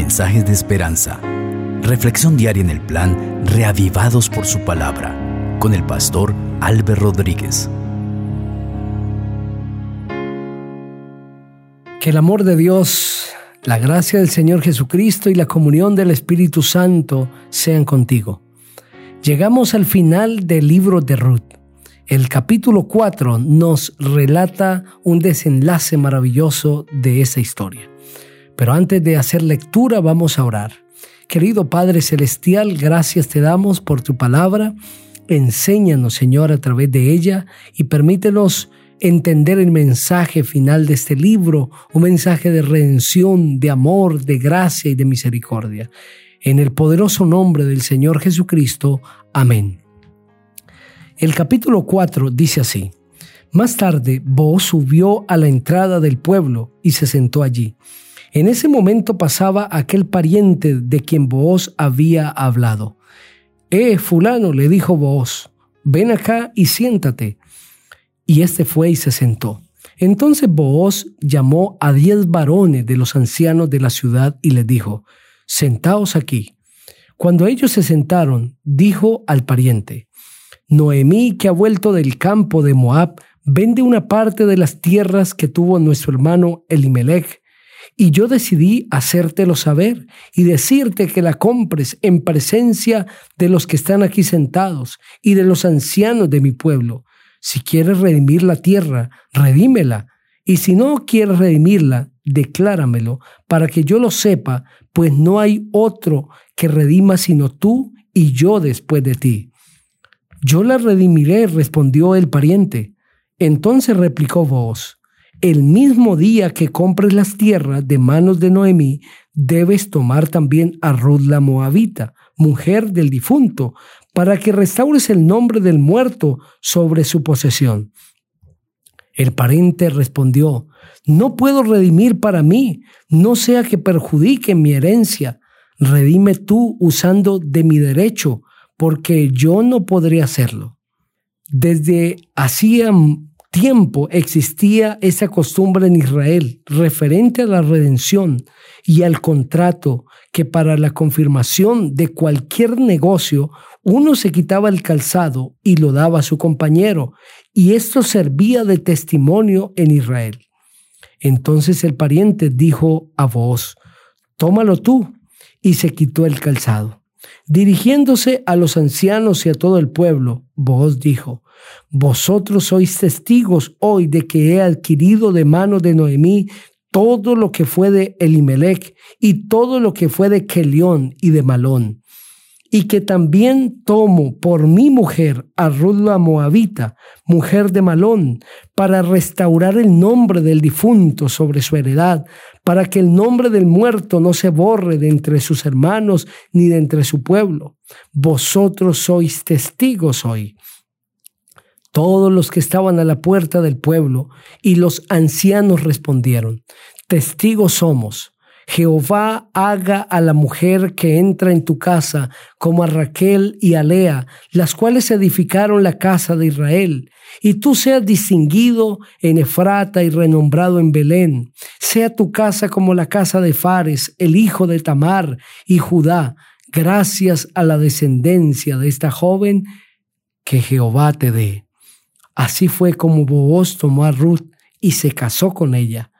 mensajes de esperanza. Reflexión diaria en el plan Reavivados por su palabra con el pastor Álvaro Rodríguez. Que el amor de Dios, la gracia del Señor Jesucristo y la comunión del Espíritu Santo sean contigo. Llegamos al final del libro de Ruth. El capítulo 4 nos relata un desenlace maravilloso de esa historia. Pero antes de hacer lectura vamos a orar. Querido Padre Celestial, gracias te damos por tu palabra. Enséñanos, Señor, a través de ella y permítenos entender el mensaje final de este libro, un mensaje de redención, de amor, de gracia y de misericordia. En el poderoso nombre del Señor Jesucristo. Amén. El capítulo 4 dice así. Más tarde, Booz subió a la entrada del pueblo y se sentó allí. En ese momento pasaba aquel pariente de quien Booz había hablado. Eh, fulano, le dijo Booz, ven acá y siéntate. Y éste fue y se sentó. Entonces Booz llamó a diez varones de los ancianos de la ciudad y les dijo, Sentaos aquí. Cuando ellos se sentaron, dijo al pariente, Noemí, que ha vuelto del campo de Moab, vende una parte de las tierras que tuvo nuestro hermano Elimelech, y yo decidí hacértelo saber y decirte que la compres en presencia de los que están aquí sentados y de los ancianos de mi pueblo. Si quieres redimir la tierra, redímela, y si no quieres redimirla, decláramelo, para que yo lo sepa, pues no hay otro que redima sino tú y yo después de ti. Yo la redimiré, respondió el pariente. Entonces replicó vos, el mismo día que compres las tierras de manos de Noemí, debes tomar también a Ruth la Moabita, mujer del difunto, para que restaures el nombre del muerto sobre su posesión. El pariente respondió, no puedo redimir para mí, no sea que perjudique mi herencia. Redime tú usando de mi derecho, porque yo no podría hacerlo. Desde hacía tiempo existía esa costumbre en Israel referente a la redención y al contrato que para la confirmación de cualquier negocio uno se quitaba el calzado y lo daba a su compañero y esto servía de testimonio en Israel. Entonces el pariente dijo a vos, tómalo tú y se quitó el calzado. Dirigiéndose a los ancianos y a todo el pueblo, vos dijo, Vosotros sois testigos hoy de que he adquirido de mano de Noemí todo lo que fue de Elimelech y todo lo que fue de Kelión y de Malón y que también tomo por mi mujer a Ruth la Moabita, mujer de Malón, para restaurar el nombre del difunto sobre su heredad, para que el nombre del muerto no se borre de entre sus hermanos ni de entre su pueblo. Vosotros sois testigos hoy. Todos los que estaban a la puerta del pueblo y los ancianos respondieron, testigos somos Jehová haga a la mujer que entra en tu casa como a Raquel y a Lea, las cuales edificaron la casa de Israel, y tú seas distinguido en Efrata y renombrado en Belén. Sea tu casa como la casa de Fares, el hijo de Tamar y Judá, gracias a la descendencia de esta joven que Jehová te dé. Así fue como Booz tomó a Ruth y se casó con ella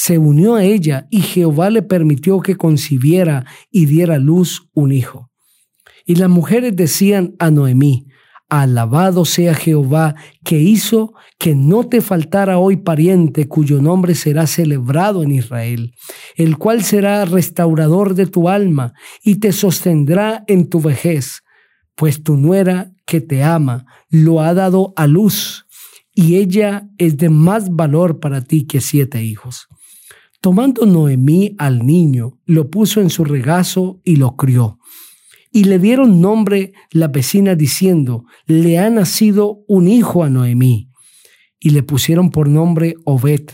se unió a ella y Jehová le permitió que concibiera y diera luz un hijo. Y las mujeres decían a Noemí, Alabado sea Jehová que hizo que no te faltara hoy pariente cuyo nombre será celebrado en Israel, el cual será restaurador de tu alma y te sostendrá en tu vejez, pues tu nuera que te ama lo ha dado a luz y ella es de más valor para ti que siete hijos. Tomando Noemí al niño, lo puso en su regazo y lo crió. Y le dieron nombre la vecina diciendo, le ha nacido un hijo a Noemí. Y le pusieron por nombre Obed.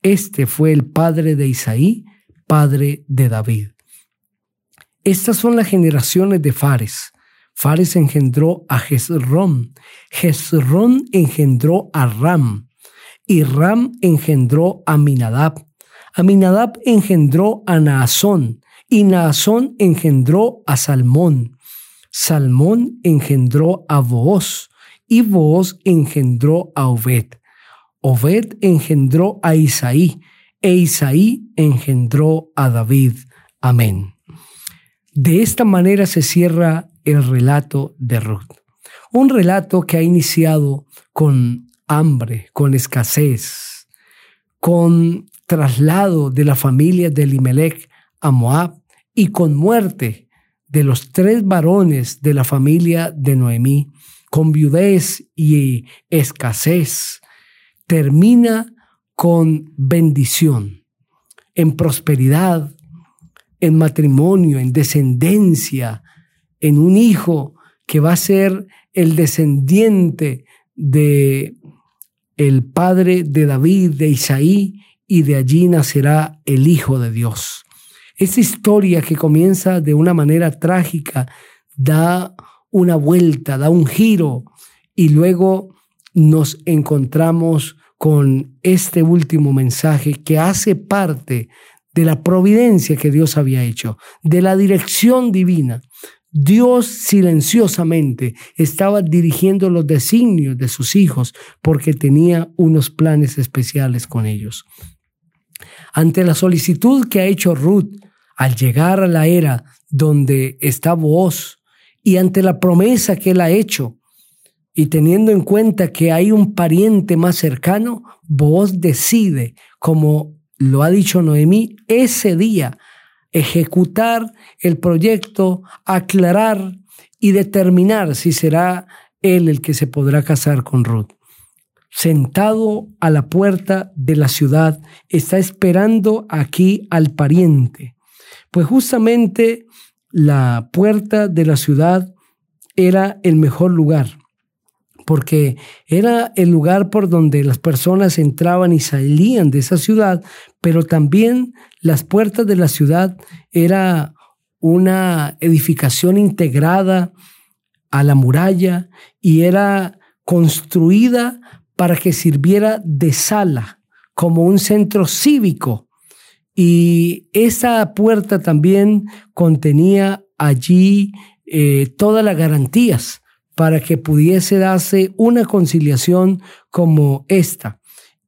Este fue el padre de Isaí, padre de David. Estas son las generaciones de Fares. Fares engendró a Jezrón, Jezrón engendró a Ram, y Ram engendró a Minadab, Aminadab engendró a Naasón, Y Naasón engendró a Salmón. Salmón engendró a Booz. Y Booz engendró a Obed. Obed engendró a Isaí. E Isaí engendró a David. Amén. De esta manera se cierra el relato de Ruth. Un relato que ha iniciado con hambre, con escasez, con traslado de la familia de Elimelech a Moab y con muerte de los tres varones de la familia de Noemí, con viudez y escasez, termina con bendición, en prosperidad, en matrimonio, en descendencia, en un hijo que va a ser el descendiente de el padre de David, de Isaí, y de allí nacerá el Hijo de Dios. Esta historia que comienza de una manera trágica da una vuelta, da un giro y luego nos encontramos con este último mensaje que hace parte de la providencia que Dios había hecho, de la dirección divina. Dios silenciosamente estaba dirigiendo los designios de sus hijos porque tenía unos planes especiales con ellos. Ante la solicitud que ha hecho Ruth al llegar a la era donde está Boaz y ante la promesa que él ha hecho, y teniendo en cuenta que hay un pariente más cercano, Boaz decide, como lo ha dicho Noemí, ese día ejecutar el proyecto, aclarar y determinar si será él el que se podrá casar con Ruth. Sentado a la puerta de la ciudad, está esperando aquí al pariente. Pues justamente la puerta de la ciudad era el mejor lugar porque era el lugar por donde las personas entraban y salían de esa ciudad, pero también las puertas de la ciudad era una edificación integrada a la muralla y era construida para que sirviera de sala, como un centro cívico. Y esa puerta también contenía allí eh, todas las garantías para que pudiese darse una conciliación como esta.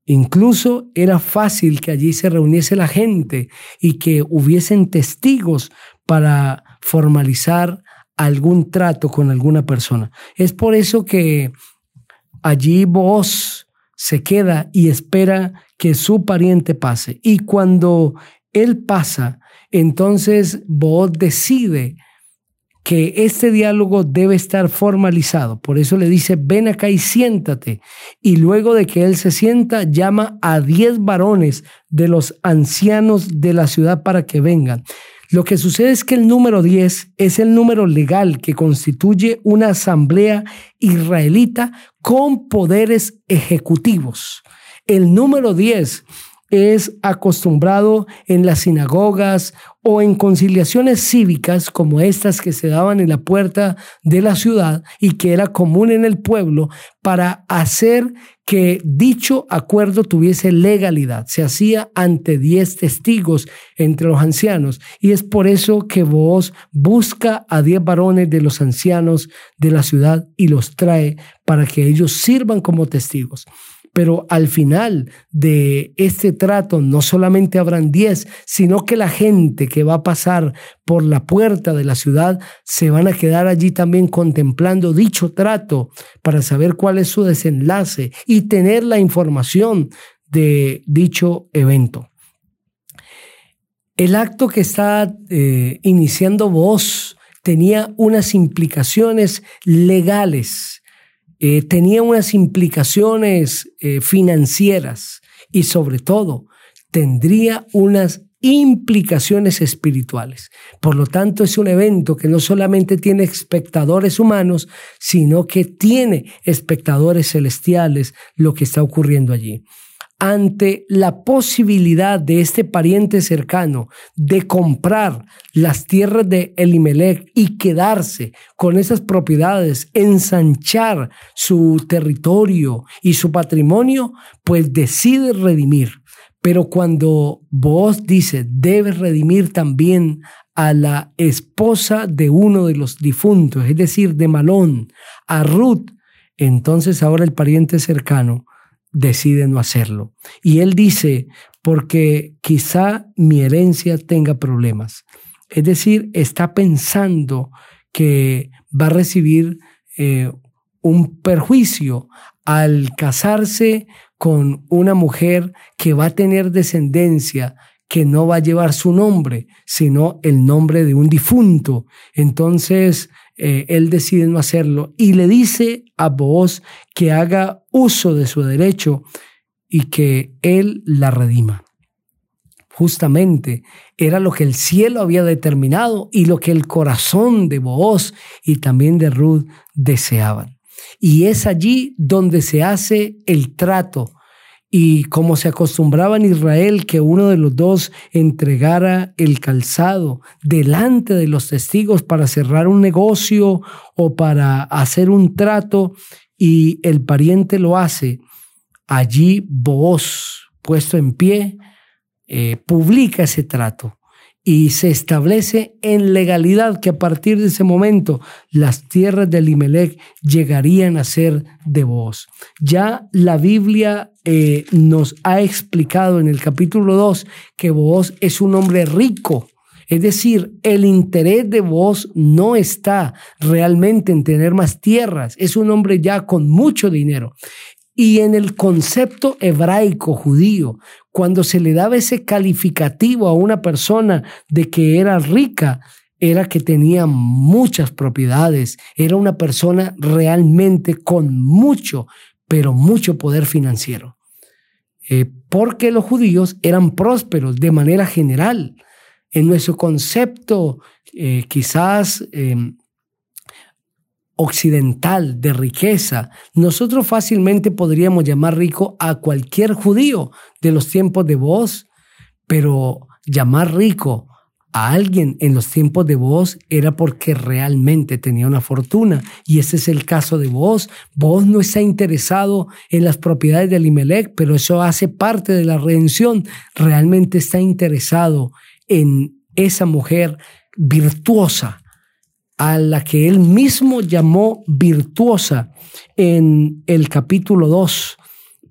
Incluso era fácil que allí se reuniese la gente y que hubiesen testigos para formalizar algún trato con alguna persona. Es por eso que allí vos se queda y espera que su pariente pase. Y cuando él pasa, entonces vos decide que este diálogo debe estar formalizado. Por eso le dice, ven acá y siéntate. Y luego de que él se sienta, llama a diez varones de los ancianos de la ciudad para que vengan. Lo que sucede es que el número 10 es el número legal que constituye una asamblea israelita con poderes ejecutivos. El número 10 es acostumbrado en las sinagogas o en conciliaciones cívicas como estas que se daban en la puerta de la ciudad y que era común en el pueblo para hacer que dicho acuerdo tuviese legalidad. Se hacía ante diez testigos entre los ancianos y es por eso que vos busca a diez varones de los ancianos de la ciudad y los trae para que ellos sirvan como testigos. Pero al final de este trato no solamente habrán diez, sino que la gente que va a pasar por la puerta de la ciudad se van a quedar allí también contemplando dicho trato para saber cuál es su desenlace y tener la información de dicho evento. El acto que está eh, iniciando vos tenía unas implicaciones legales eh, tenía unas implicaciones eh, financieras y sobre todo tendría unas implicaciones espirituales. Por lo tanto, es un evento que no solamente tiene espectadores humanos, sino que tiene espectadores celestiales lo que está ocurriendo allí ante la posibilidad de este pariente cercano de comprar las tierras de Elimelech y quedarse con esas propiedades, ensanchar su territorio y su patrimonio, pues decide redimir. Pero cuando vos dice, debes redimir también a la esposa de uno de los difuntos, es decir, de Malón, a Ruth, entonces ahora el pariente cercano decide no hacerlo. Y él dice, porque quizá mi herencia tenga problemas. Es decir, está pensando que va a recibir eh, un perjuicio al casarse con una mujer que va a tener descendencia que no va a llevar su nombre, sino el nombre de un difunto. Entonces, eh, él decide no hacerlo y le dice a Boaz que haga uso de su derecho y que él la redima. Justamente era lo que el cielo había determinado y lo que el corazón de Boaz y también de Ruth deseaban. Y es allí donde se hace el trato y como se acostumbraba en Israel que uno de los dos entregara el calzado delante de los testigos para cerrar un negocio o para hacer un trato y el pariente lo hace, allí vos puesto en pie, eh, publica ese trato y se establece en legalidad que a partir de ese momento las tierras de Limelech llegarían a ser de vos. Ya la Biblia eh, nos ha explicado en el capítulo 2 que vos es un hombre rico. Es decir, el interés de vos no está realmente en tener más tierras, es un hombre ya con mucho dinero. Y en el concepto hebraico judío, cuando se le daba ese calificativo a una persona de que era rica, era que tenía muchas propiedades, era una persona realmente con mucho, pero mucho poder financiero. Eh, porque los judíos eran prósperos de manera general. En nuestro concepto, eh, quizás em, occidental de riqueza, nosotros fácilmente podríamos llamar rico a cualquier judío de los tiempos de vos, pero llamar rico a alguien en los tiempos de vos era porque realmente tenía una fortuna. Y ese es el caso de vos. Vos no está interesado en las propiedades de Imelec, pero eso hace parte de la redención. Realmente está interesado en esa mujer virtuosa, a la que él mismo llamó virtuosa en el capítulo 2,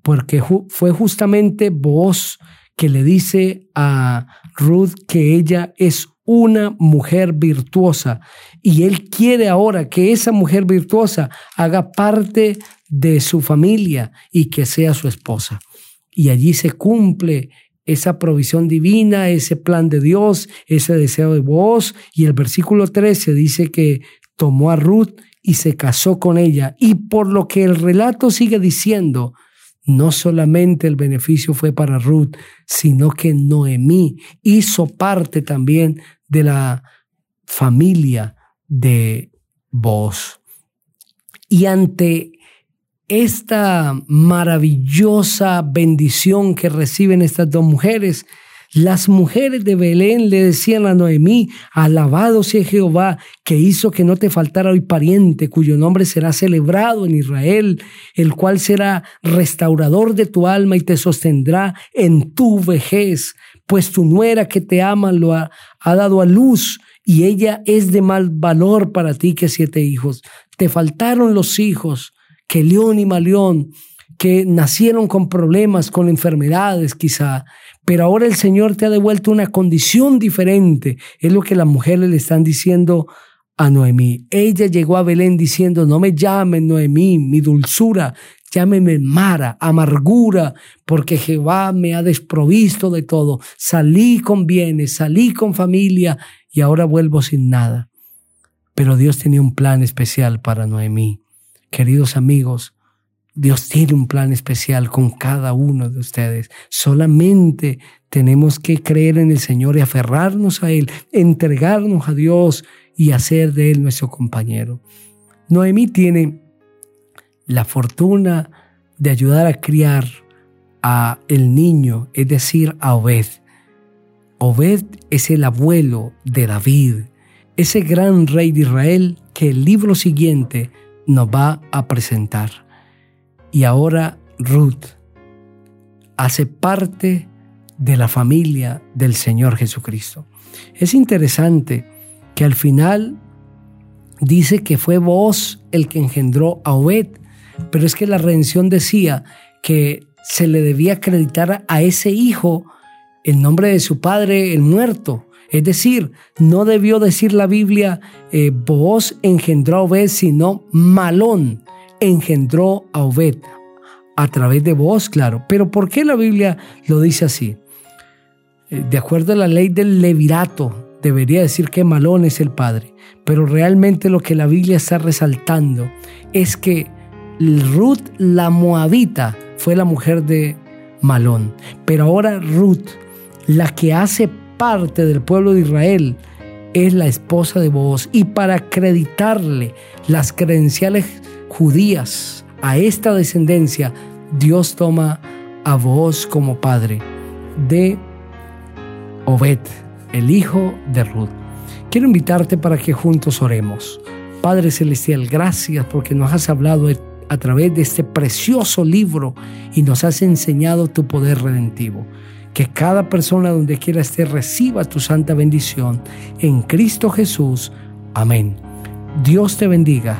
porque fue justamente vos que le dice a Ruth que ella es una mujer virtuosa y él quiere ahora que esa mujer virtuosa haga parte de su familia y que sea su esposa. Y allí se cumple esa provisión divina, ese plan de Dios, ese deseo de vos. Y el versículo 13 dice que tomó a Ruth y se casó con ella. Y por lo que el relato sigue diciendo, no solamente el beneficio fue para Ruth, sino que Noemí hizo parte también de la familia de vos. Y ante esta maravillosa bendición que reciben estas dos mujeres, las mujeres de Belén le decían a Noemí, alabado sea Jehová, que hizo que no te faltara hoy pariente, cuyo nombre será celebrado en Israel, el cual será restaurador de tu alma y te sostendrá en tu vejez, pues tu nuera que te ama lo ha, ha dado a luz y ella es de mal valor para ti que siete hijos. Te faltaron los hijos, que León y Malión, que nacieron con problemas, con enfermedades quizá, pero ahora el Señor te ha devuelto una condición diferente. Es lo que las mujeres le están diciendo a Noemí. Ella llegó a Belén diciendo, no me llamen Noemí, mi dulzura, llámeme Mara, amargura, porque Jehová me ha desprovisto de todo. Salí con bienes, salí con familia y ahora vuelvo sin nada. Pero Dios tenía un plan especial para Noemí. Queridos amigos, Dios tiene un plan especial con cada uno de ustedes. Solamente tenemos que creer en el Señor y aferrarnos a Él, entregarnos a Dios y hacer de Él nuestro compañero. Noemí tiene la fortuna de ayudar a criar a el niño, es decir, a Obed. Obed es el abuelo de David, ese gran rey de Israel que el libro siguiente nos va a presentar. Y ahora Ruth hace parte de la familia del Señor Jesucristo. Es interesante que al final dice que fue vos el que engendró a Obed, pero es que la redención decía que se le debía acreditar a ese hijo el nombre de su padre, el muerto. Es decir, no debió decir la Biblia, eh, engendró a Obed, sino Malón engendró a Obed. A través de vos, claro. Pero ¿por qué la Biblia lo dice así? Eh, de acuerdo a la ley del levirato, debería decir que Malón es el padre. Pero realmente lo que la Biblia está resaltando es que Ruth la Moabita fue la mujer de Malón. Pero ahora Ruth, la que hace parte del pueblo de Israel, es la esposa de Boaz. Y para acreditarle las credenciales judías a esta descendencia, Dios toma a Boaz como padre de Obed, el hijo de Ruth. Quiero invitarte para que juntos oremos. Padre Celestial, gracias porque nos has hablado a través de este precioso libro y nos has enseñado tu poder redentivo. Que cada persona donde quiera esté reciba tu santa bendición. En Cristo Jesús. Amén. Dios te bendiga